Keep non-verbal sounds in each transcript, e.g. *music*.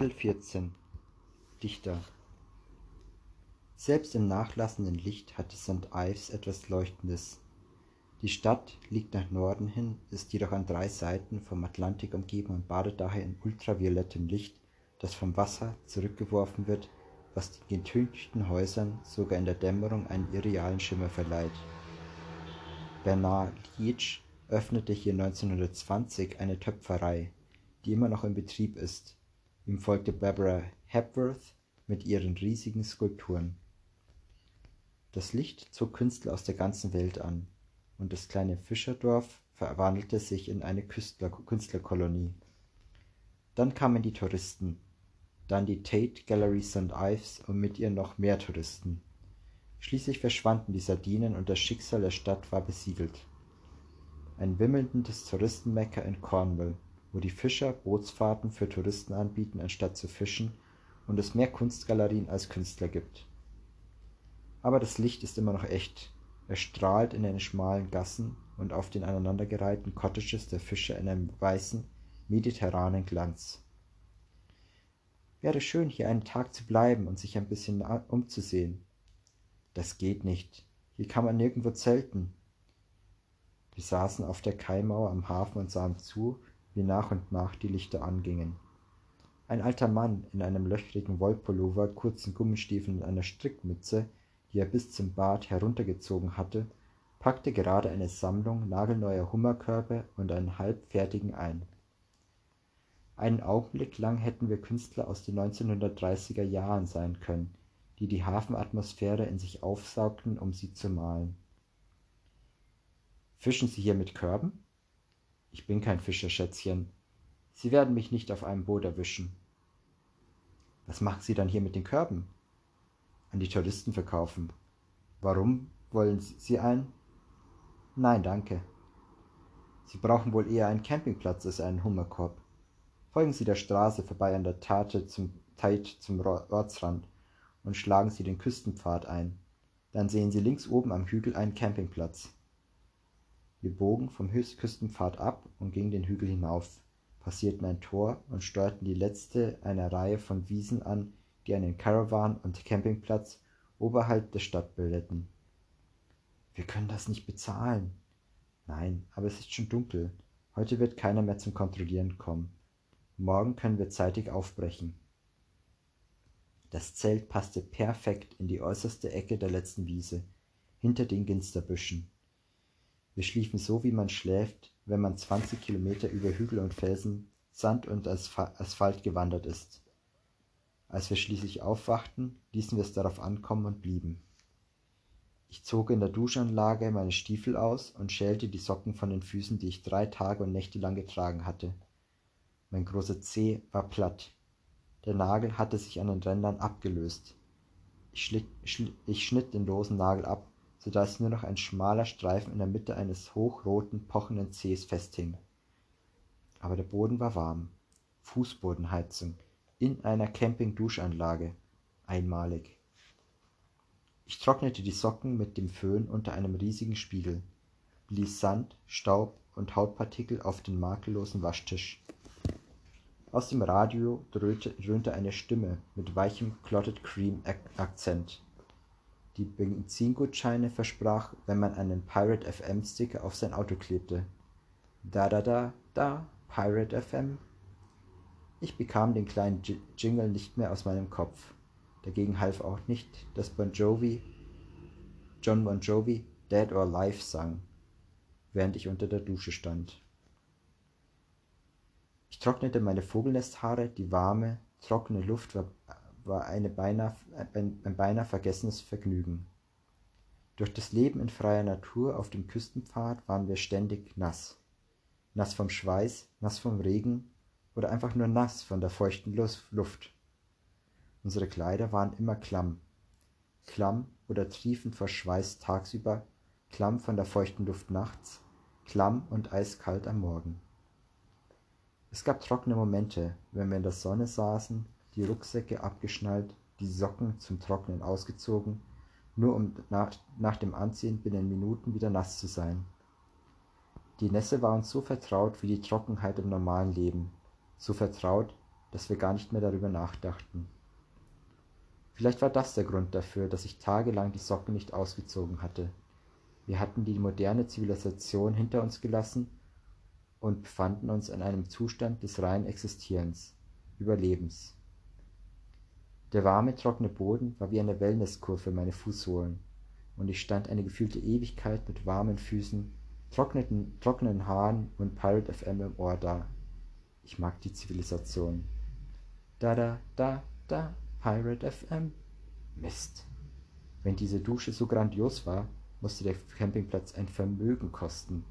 Kapitel 14 Dichter Selbst im nachlassenden Licht hatte St. Ives etwas Leuchtendes. Die Stadt liegt nach Norden hin, ist jedoch an drei Seiten vom Atlantik umgeben und badet daher in ultraviolettem Licht, das vom Wasser zurückgeworfen wird, was den getünchten Häusern sogar in der Dämmerung einen irrealen Schimmer verleiht. Bernard Leach öffnete hier 1920 eine Töpferei die immer noch in Betrieb ist. Ihm folgte Barbara Hepworth mit ihren riesigen Skulpturen. Das Licht zog Künstler aus der ganzen Welt an, und das kleine Fischerdorf verwandelte sich in eine Künstler Künstlerkolonie. Dann kamen die Touristen, dann die Tate Gallery St. Ives und mit ihr noch mehr Touristen. Schließlich verschwanden die Sardinen und das Schicksal der Stadt war besiegelt. Ein wimmelndes Touristenmecker in Cornwall wo die Fischer Bootsfahrten für Touristen anbieten, anstatt zu fischen, und es mehr Kunstgalerien als Künstler gibt. Aber das Licht ist immer noch echt. Es strahlt in den schmalen Gassen und auf den aneinandergereihten Cottages der Fischer in einem weißen, mediterranen Glanz. Wäre schön, hier einen Tag zu bleiben und sich ein bisschen umzusehen. Das geht nicht. Hier kann man nirgendwo zelten. Wir saßen auf der Kaimauer am Hafen und sahen zu, wie nach und nach die Lichter angingen. Ein alter Mann in einem löchrigen Wollpullover, kurzen Gummistiefeln und einer Strickmütze, die er bis zum Bart heruntergezogen hatte, packte gerade eine Sammlung nagelneuer Hummerkörbe und einen halbfertigen ein. Einen Augenblick lang hätten wir Künstler aus den 1930er Jahren sein können, die die Hafenatmosphäre in sich aufsaugten, um sie zu malen. Fischen Sie hier mit Körben? Ich bin kein Fischer, Schätzchen. Sie werden mich nicht auf einem Boot erwischen. Was machen Sie dann hier mit den Körben? An die Touristen verkaufen. Warum wollen Sie einen? Nein, danke. Sie brauchen wohl eher einen Campingplatz als einen Hummerkorb. Folgen Sie der Straße vorbei an der Tate zum Teit zum Ortsrand und schlagen Sie den Küstenpfad ein. Dann sehen Sie links oben am Hügel einen Campingplatz. Wir bogen vom Küstenpfad ab und gingen den Hügel hinauf, passierten ein Tor und steuerten die letzte einer Reihe von Wiesen an, die einen Caravan und Campingplatz oberhalb der Stadt bildeten. Wir können das nicht bezahlen. Nein, aber es ist schon dunkel. Heute wird keiner mehr zum Kontrollieren kommen. Morgen können wir zeitig aufbrechen. Das Zelt passte perfekt in die äußerste Ecke der letzten Wiese, hinter den Ginsterbüschen. Wir schliefen so, wie man schläft, wenn man zwanzig Kilometer über Hügel und Felsen, Sand und Asphalt gewandert ist. Als wir schließlich aufwachten, ließen wir es darauf ankommen und blieben. Ich zog in der Duschanlage meine Stiefel aus und schälte die Socken von den Füßen, die ich drei Tage und Nächte lang getragen hatte. Mein großer Zeh war platt. Der Nagel hatte sich an den Rändern abgelöst. Ich, schlitt, schli ich schnitt den losen Nagel ab so dass nur noch ein schmaler Streifen in der Mitte eines hochroten, pochenden Zehs festhing. Aber der Boden war warm. Fußbodenheizung in einer Camping-Duschanlage. Einmalig. Ich trocknete die Socken mit dem Föhn unter einem riesigen Spiegel, blies Sand, Staub und Hautpartikel auf den makellosen Waschtisch. Aus dem Radio dröhnte eine Stimme mit weichem Clotted Cream Akzent die Benzingutscheine versprach, wenn man einen Pirate FM Sticker auf sein Auto klebte. Da da da da, Pirate FM. Ich bekam den kleinen Jingle nicht mehr aus meinem Kopf. Dagegen half auch nicht, dass Bon Jovi, John Bon Jovi Dead or Alive sang, während ich unter der Dusche stand. Ich trocknete meine Vogelnesthaare, die warme, trockene Luft war war eine beinahe, ein, ein beinahe vergessenes Vergnügen. Durch das Leben in freier Natur auf dem Küstenpfad waren wir ständig nass. Nass vom Schweiß, nass vom Regen oder einfach nur nass von der feuchten Luft. Unsere Kleider waren immer klamm. Klamm oder triefend vor Schweiß tagsüber, klamm von der feuchten Luft nachts, klamm und eiskalt am Morgen. Es gab trockene Momente, wenn wir in der Sonne saßen die Rucksäcke abgeschnallt, die Socken zum Trocknen ausgezogen, nur um nach, nach dem Anziehen binnen Minuten wieder nass zu sein. Die Nässe war uns so vertraut wie die Trockenheit im normalen Leben, so vertraut, dass wir gar nicht mehr darüber nachdachten. Vielleicht war das der Grund dafür, dass ich tagelang die Socken nicht ausgezogen hatte. Wir hatten die moderne Zivilisation hinter uns gelassen und befanden uns in einem Zustand des reinen Existierens, Überlebens. Der warme, trockene Boden war wie eine Wellnesskur für meine Fußsohlen, und ich stand eine gefühlte Ewigkeit mit warmen Füßen, trockenen Haaren und Pirate FM im Ohr da. Ich mag die Zivilisation. Da da da da, Pirate FM. Mist. Wenn diese Dusche so grandios war, musste der Campingplatz ein Vermögen kosten.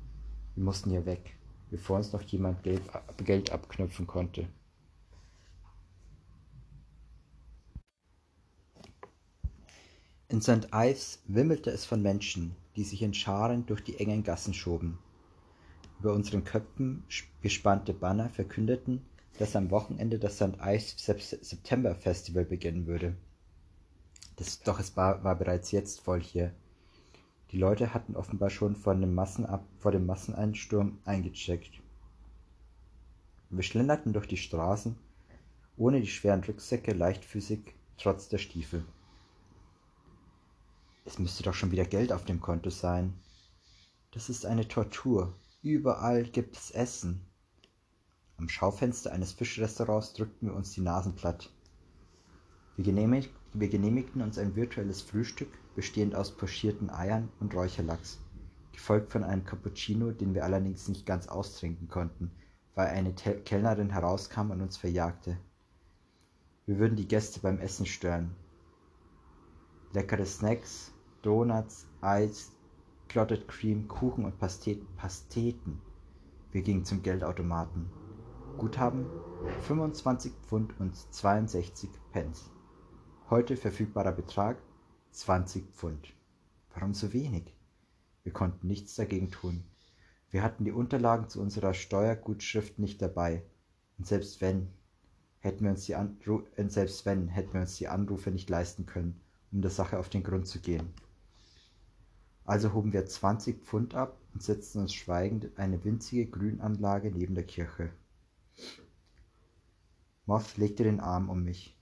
Wir mussten hier weg, bevor uns noch jemand Geld abknüpfen konnte. In St. Ives wimmelte es von Menschen, die sich in Scharen durch die engen Gassen schoben. Über unseren Köpfen gespannte Banner verkündeten, dass am Wochenende das St. Ives September Festival beginnen würde. Das, doch es war, war bereits jetzt voll hier. Die Leute hatten offenbar schon vor dem, Massenab vor dem Masseneinsturm eingecheckt. Wir schlenderten durch die Straßen, ohne die schweren Rucksäcke leichtfüßig, trotz der Stiefel. Es müsste doch schon wieder Geld auf dem Konto sein. Das ist eine Tortur. Überall gibt es Essen. Am Schaufenster eines Fischrestaurants drückten wir uns die Nasen platt. Wir, genehmig wir genehmigten uns ein virtuelles Frühstück, bestehend aus pochierten Eiern und Räucherlachs, gefolgt von einem Cappuccino, den wir allerdings nicht ganz austrinken konnten, weil eine Kellnerin herauskam und uns verjagte. Wir würden die Gäste beim Essen stören. Leckere Snacks, Donuts, Eis, Clotted Cream, Kuchen und Pasteten. Pasteten. Wir gingen zum Geldautomaten. Guthaben 25 Pfund und 62 Pence. Heute verfügbarer Betrag 20 Pfund. Warum so wenig? Wir konnten nichts dagegen tun. Wir hatten die Unterlagen zu unserer Steuergutschrift nicht dabei. Und selbst wenn, hätten wir uns die, Anru selbst wenn, hätten wir uns die Anrufe nicht leisten können, um der Sache auf den Grund zu gehen. Also hoben wir 20 Pfund ab und setzten uns schweigend in eine winzige Grünanlage neben der Kirche. Moth legte den Arm um mich.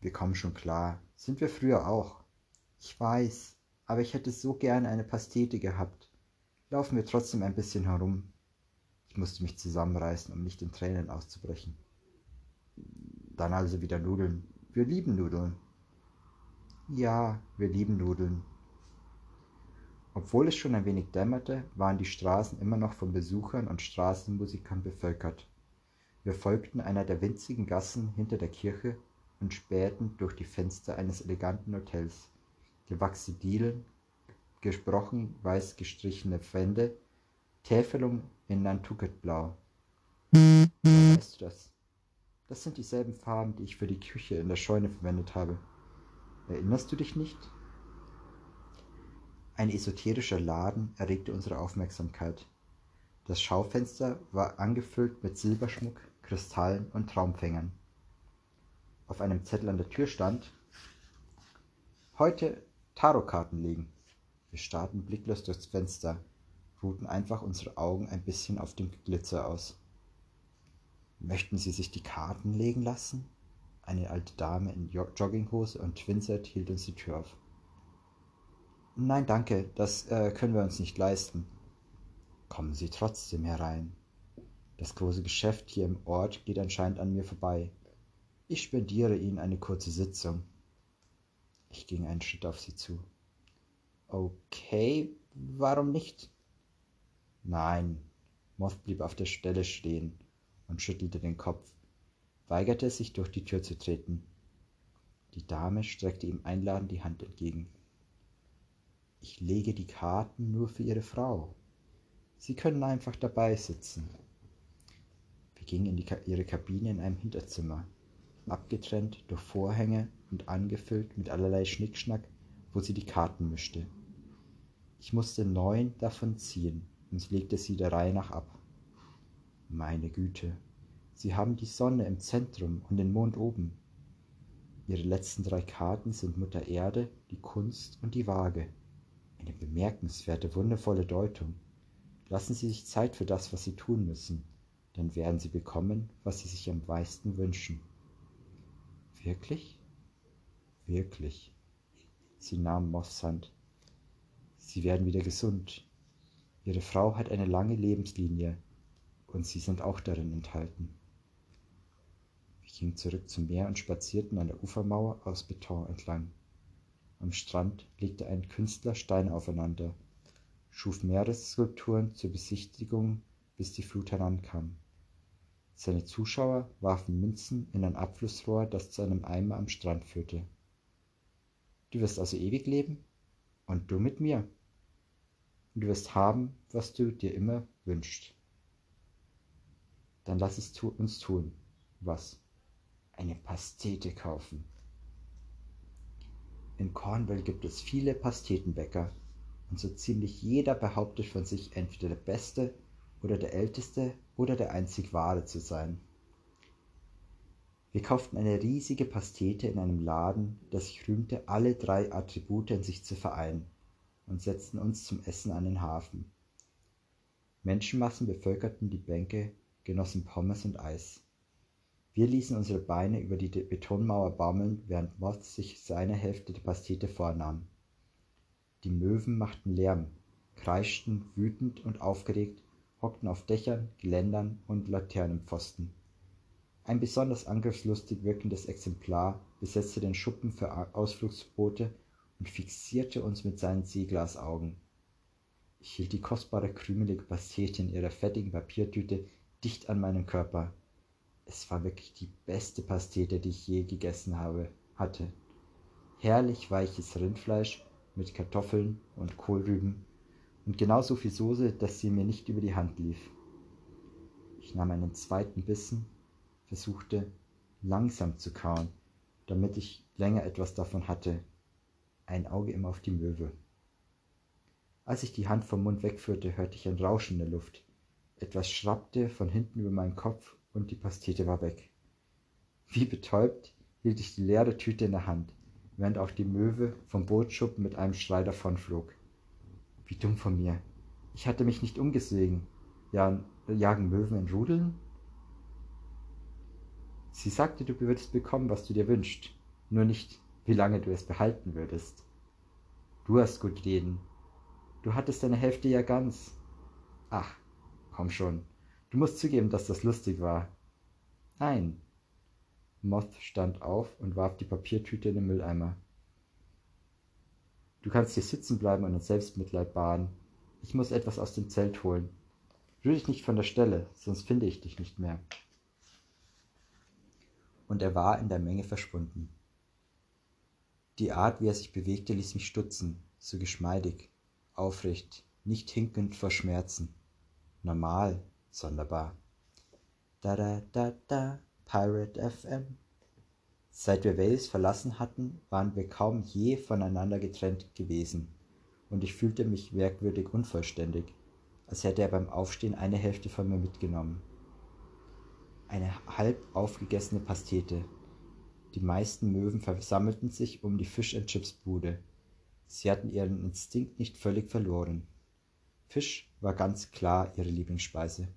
Wir kommen schon klar. Sind wir früher auch. Ich weiß, aber ich hätte so gern eine Pastete gehabt. Laufen wir trotzdem ein bisschen herum. Ich musste mich zusammenreißen, um nicht in Tränen auszubrechen. Dann also wieder Nudeln. Wir lieben Nudeln. Ja, wir lieben Nudeln. Obwohl es schon ein wenig dämmerte, waren die Straßen immer noch von Besuchern und Straßenmusikern bevölkert. Wir folgten einer der winzigen Gassen hinter der Kirche und spähten durch die Fenster eines eleganten Hotels. Gewachsene Dielen, gesprochen weiß gestrichene Wände, Täfelung in Nantucketblau. Woher weißt du das? Das sind dieselben Farben, die ich für die Küche in der Scheune verwendet habe. Erinnerst du dich nicht? Ein esoterischer Laden erregte unsere Aufmerksamkeit. Das Schaufenster war angefüllt mit Silberschmuck, Kristallen und Traumfängern. Auf einem Zettel an der Tür stand Heute Tarotkarten legen. Wir starrten blicklos durchs Fenster, ruhten einfach unsere Augen ein bisschen auf dem Glitzer aus. Möchten Sie sich die Karten legen lassen? Eine alte Dame in Jogginghose und Twinset hielt uns die Tür auf. Nein, danke, das äh, können wir uns nicht leisten. Kommen Sie trotzdem herein. Das große Geschäft hier im Ort geht anscheinend an mir vorbei. Ich spendiere Ihnen eine kurze Sitzung. Ich ging einen Schritt auf sie zu. Okay, warum nicht? Nein. Moth blieb auf der Stelle stehen und schüttelte den Kopf, weigerte sich durch die Tür zu treten. Die Dame streckte ihm einladend die Hand entgegen. Ich lege die Karten nur für Ihre Frau. Sie können einfach dabei sitzen. Wir gingen in die, ihre Kabine in einem Hinterzimmer, abgetrennt durch Vorhänge und angefüllt mit allerlei Schnickschnack, wo sie die Karten mischte. Ich musste neun davon ziehen und legte sie der Reihe nach ab. Meine Güte, Sie haben die Sonne im Zentrum und den Mond oben. Ihre letzten drei Karten sind Mutter Erde, die Kunst und die Waage. Eine bemerkenswerte, wundervolle Deutung. Lassen Sie sich Zeit für das, was Sie tun müssen. dann werden sie bekommen, was sie sich am meisten wünschen. Wirklich? Wirklich. Sie nahm Moths Hand. Sie werden wieder gesund. Ihre Frau hat eine lange Lebenslinie und Sie sind auch darin enthalten. Wir gingen zurück zum Meer und spazierten an der Ufermauer aus Beton entlang. Am Strand legte ein Künstler Steine aufeinander, schuf Meeresskulpturen zur Besichtigung, bis die Flut herankam. Seine Zuschauer warfen Münzen in ein Abflussrohr, das zu einem Eimer am Strand führte. Du wirst also ewig leben und du mit mir. Und du wirst haben, was du dir immer wünschst. Dann lass es tu uns tun. Was? Eine Pastete kaufen. In Cornwall gibt es viele Pastetenbäcker und so ziemlich jeder behauptet von sich entweder der Beste oder der Älteste oder der einzig Wahre zu sein. Wir kauften eine riesige Pastete in einem Laden, der sich rühmte, alle drei Attribute in sich zu vereinen, und setzten uns zum Essen an den Hafen. Menschenmassen bevölkerten die Bänke, genossen Pommes und Eis. Wir ließen unsere Beine über die Betonmauer baumeln, während Moth sich seine Hälfte der Pastete vornahm. Die Möwen machten Lärm, kreischten wütend und aufgeregt, hockten auf Dächern, Geländern und Laternenpfosten. Ein besonders angriffslustig wirkendes Exemplar besetzte den Schuppen für Ausflugsboote und fixierte uns mit seinen Seeglasaugen. Ich hielt die kostbare krümelige Pastete in ihrer fettigen Papiertüte dicht an meinen Körper. Es war wirklich die beste Pastete, die ich je gegessen habe, hatte. Herrlich weiches Rindfleisch mit Kartoffeln und Kohlrüben und genauso viel Soße, dass sie mir nicht über die Hand lief. Ich nahm einen zweiten Bissen, versuchte langsam zu kauen, damit ich länger etwas davon hatte, ein Auge immer auf die Möwe. Als ich die Hand vom Mund wegführte, hörte ich ein Rauschen in der Luft. Etwas schrappte von hinten über meinen Kopf und die Pastete war weg. Wie betäubt hielt ich die leere Tüte in der Hand, während auch die Möwe vom Bootsschuppen mit einem Schrei davonflog. Wie dumm von mir. Ich hatte mich nicht umgesehen. Ja, jagen Möwen in Rudeln? Sie sagte, du würdest bekommen, was du dir wünschst, nur nicht, wie lange du es behalten würdest. Du hast gut reden. Du hattest deine Hälfte ja ganz. Ach, komm schon. Du musst zugeben, dass das lustig war. Nein. Moth stand auf und warf die Papiertüte in den Mülleimer. Du kannst hier sitzen bleiben und in Selbstmitleid baden. Ich muss etwas aus dem Zelt holen. Rühr dich nicht von der Stelle, sonst finde ich dich nicht mehr und er war in der Menge verschwunden. Die Art, wie er sich bewegte, ließ mich stutzen, so geschmeidig, aufrecht, nicht hinkend vor Schmerzen. Normal, sonderbar. Da da da da, Pirate FM. Seit wir Wales verlassen hatten, waren wir kaum je voneinander getrennt gewesen, und ich fühlte mich merkwürdig unvollständig, als hätte er beim Aufstehen eine Hälfte von mir mitgenommen eine halb aufgegessene Pastete. Die meisten Möwen versammelten sich um die Fish-and-Chips-Bude. Sie hatten ihren Instinkt nicht völlig verloren. Fisch war ganz klar ihre Lieblingsspeise.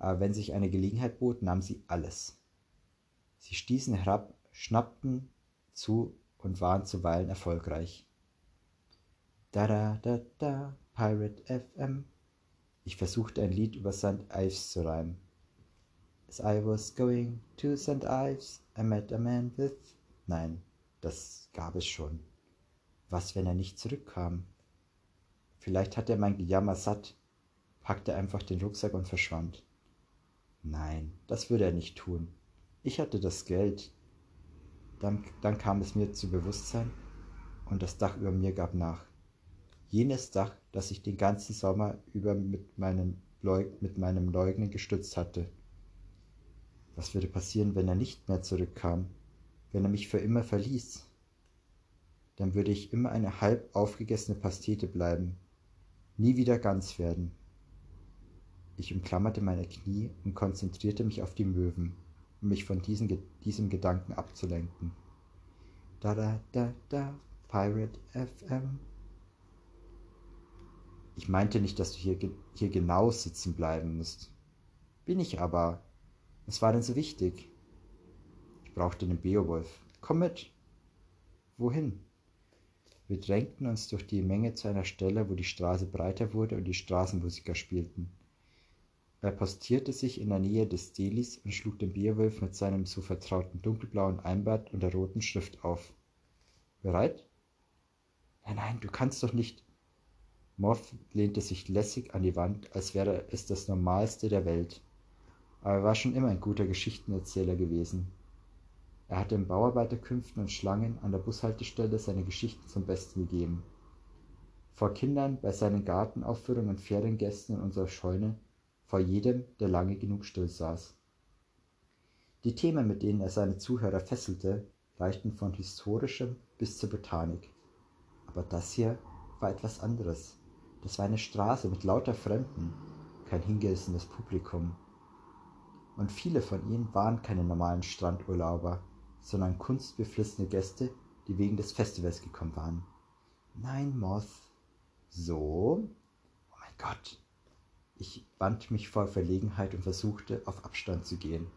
Aber wenn sich eine Gelegenheit bot, nahmen sie alles. Sie stießen herab, schnappten zu und waren zuweilen erfolgreich. Da da da da, Pirate FM. Ich versuchte ein Lied über St. Ives zu reimen. As I was going to St. Ives, I met a man with. Nein, das gab es schon. Was, wenn er nicht zurückkam? Vielleicht hat er mein Gejammer satt, packte einfach den Rucksack und verschwand. Nein, das würde er nicht tun. Ich hatte das Geld. Dann, dann kam es mir zu Bewusstsein und das Dach über mir gab nach. Jenes Dach, das ich den ganzen Sommer über mit meinem, Leug mit meinem Leugnen gestützt hatte. Was würde passieren, wenn er nicht mehr zurückkam, wenn er mich für immer verließ? Dann würde ich immer eine halb aufgegessene Pastete bleiben, nie wieder ganz werden. Ich umklammerte meine Knie und konzentrierte mich auf die Möwen, um mich von diesem, diesem Gedanken abzulenken. Da da da da, Pirate FM. Ich meinte nicht, dass du hier, hier genau sitzen bleiben musst. Bin ich aber. Was war denn so wichtig? Ich brauchte den Beowulf. Komm mit. Wohin? Wir drängten uns durch die Menge zu einer Stelle, wo die Straße breiter wurde und die Straßenmusiker spielten. Er postierte sich in der Nähe des Delis und schlug den Beowulf mit seinem so vertrauten dunkelblauen Einbart und der roten Schrift auf. Bereit? Nein, nein, du kannst doch nicht. Moth lehnte sich lässig an die Wand, als wäre es das Normalste der Welt. Aber er war schon immer ein guter Geschichtenerzähler gewesen. Er hatte in Bauarbeiterkünften und Schlangen an der Bushaltestelle seine Geschichten zum Besten gegeben. Vor Kindern, bei seinen Gartenaufführungen und Feriengästen in unserer Scheune, vor jedem, der lange genug still saß. Die Themen, mit denen er seine Zuhörer fesselte, reichten von historischem bis zur Botanik. Aber das hier war etwas anderes. Das war eine Straße mit lauter Fremden, kein hingerissenes Publikum. Und viele von ihnen waren keine normalen Strandurlauber, sondern kunstbeflissene Gäste, die wegen des Festivals gekommen waren. Nein, Moth. So? Oh mein Gott. Ich wand mich vor Verlegenheit und versuchte, auf Abstand zu gehen.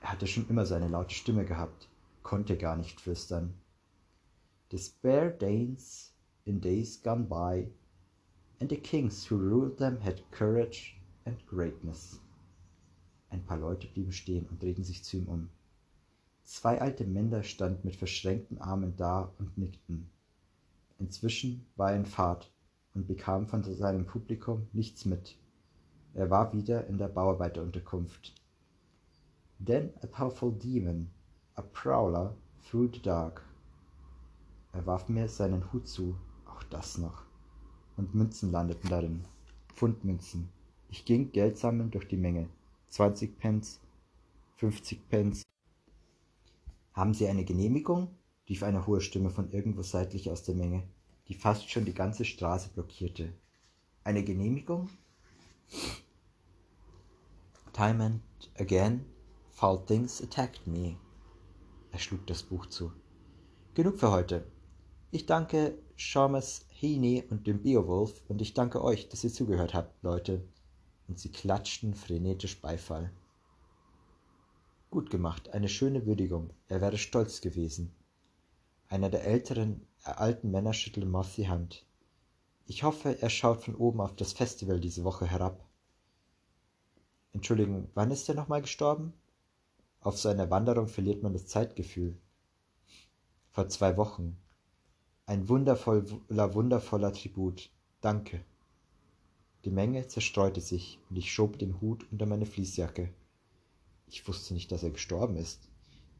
Er hatte schon immer seine laute Stimme gehabt, konnte gar nicht flüstern. The spare Danes in days gone by, and the kings who ruled them had courage and greatness. Ein paar Leute blieben stehen und drehten sich zu ihm um. Zwei alte Männer standen mit verschränkten Armen da und nickten. Inzwischen war er in Fahrt und bekam von seinem Publikum nichts mit. Er war wieder in der Bauarbeiterunterkunft. Then a powerful demon, a prowler through the dark. Er warf mir seinen Hut zu, auch das noch. Und Münzen landeten darin. Pfundmünzen. Ich ging Geld sammeln durch die Menge. 20 Pence, 50 Pence. Haben Sie eine Genehmigung? rief eine hohe Stimme von irgendwo seitlich aus der Menge, die fast schon die ganze Straße blockierte. Eine Genehmigung? Time and again, foul things attacked me. Er schlug das Buch zu. Genug für heute. Ich danke Seamus Heaney und dem Beowulf und ich danke euch, dass ihr zugehört habt, Leute. Und sie klatschten frenetisch Beifall. Gut gemacht, eine schöne Würdigung. Er wäre stolz gewesen. Einer der älteren, äh, alten Männer schüttelte Moth die Hand. Ich hoffe, er schaut von oben auf das Festival diese Woche herab. Entschuldigung, wann ist er nochmal gestorben? Auf so einer Wanderung verliert man das Zeitgefühl. Vor zwei Wochen. Ein wundervoller, wundervoller Tribut. Danke. Die Menge zerstreute sich und ich schob den Hut unter meine Fließjacke. Ich wusste nicht, dass er gestorben ist.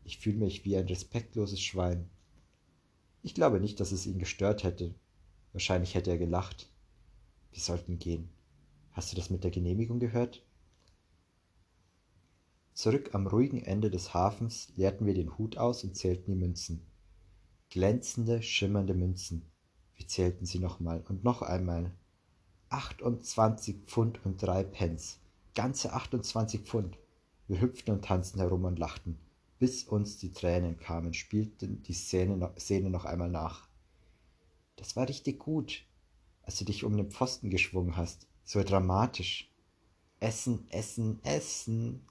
Ich fühle mich wie ein respektloses Schwein. Ich glaube nicht, dass es ihn gestört hätte. Wahrscheinlich hätte er gelacht. Wir sollten gehen. Hast du das mit der Genehmigung gehört? Zurück am ruhigen Ende des Hafens leerten wir den Hut aus und zählten die Münzen. Glänzende, schimmernde Münzen. Wir zählten sie nochmal und noch einmal. Achtundzwanzig Pfund und drei Pence. Ganze achtundzwanzig Pfund. Wir hüpften und tanzten herum und lachten, bis uns die Tränen kamen, spielten die Szene noch, Szene noch einmal nach. Das war richtig gut, als du dich um den Pfosten geschwungen hast. So dramatisch. Essen, essen, essen.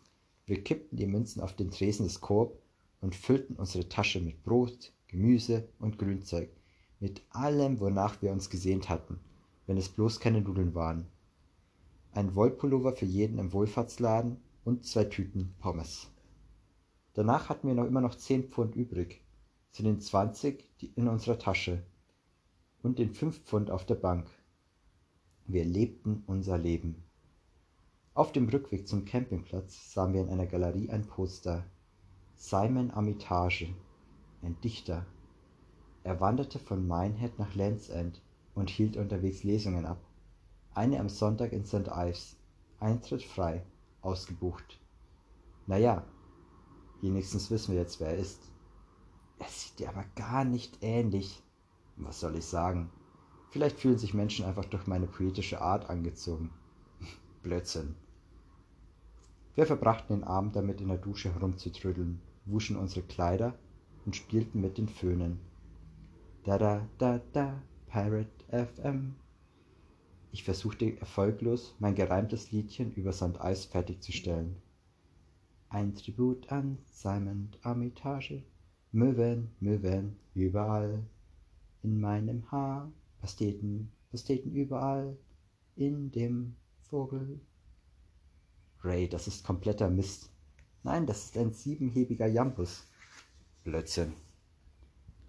Wir kippten die Münzen auf den Tresen des Korb und füllten unsere Tasche mit Brot, Gemüse und Grünzeug, mit allem, wonach wir uns gesehnt hatten, wenn es bloß keine Nudeln waren. Ein Wollpullover für jeden im Wohlfahrtsladen und zwei Tüten Pommes. Danach hatten wir noch immer noch zehn Pfund übrig, zu den zwanzig in unserer Tasche und den fünf Pfund auf der Bank. Wir lebten unser Leben. Auf dem Rückweg zum Campingplatz sahen wir in einer Galerie ein Poster. Simon Armitage, ein Dichter. Er wanderte von Minehead nach Land's End und hielt unterwegs Lesungen ab. Eine am Sonntag in St. Ives. Eintritt frei ausgebucht. Naja, wenigstens wissen wir jetzt, wer er ist. Er sieht dir aber gar nicht ähnlich. Was soll ich sagen? Vielleicht fühlen sich Menschen einfach durch meine poetische Art angezogen. *laughs* Blödsinn. Wir verbrachten den Abend damit, in der Dusche herumzutrödeln, wuschen unsere Kleider und spielten mit den Föhnen. Da da da da, Pirate FM. Ich versuchte erfolglos, mein gereimtes Liedchen über Sand Eis fertigzustellen. Ein Tribut an Simon Armitage, Möwen, Möwen, überall. In meinem Haar, Pasteten, Pasteten überall. In dem Vogel. Ray, das ist kompletter Mist. Nein, das ist ein siebenhebiger Jambus. Blödsinn.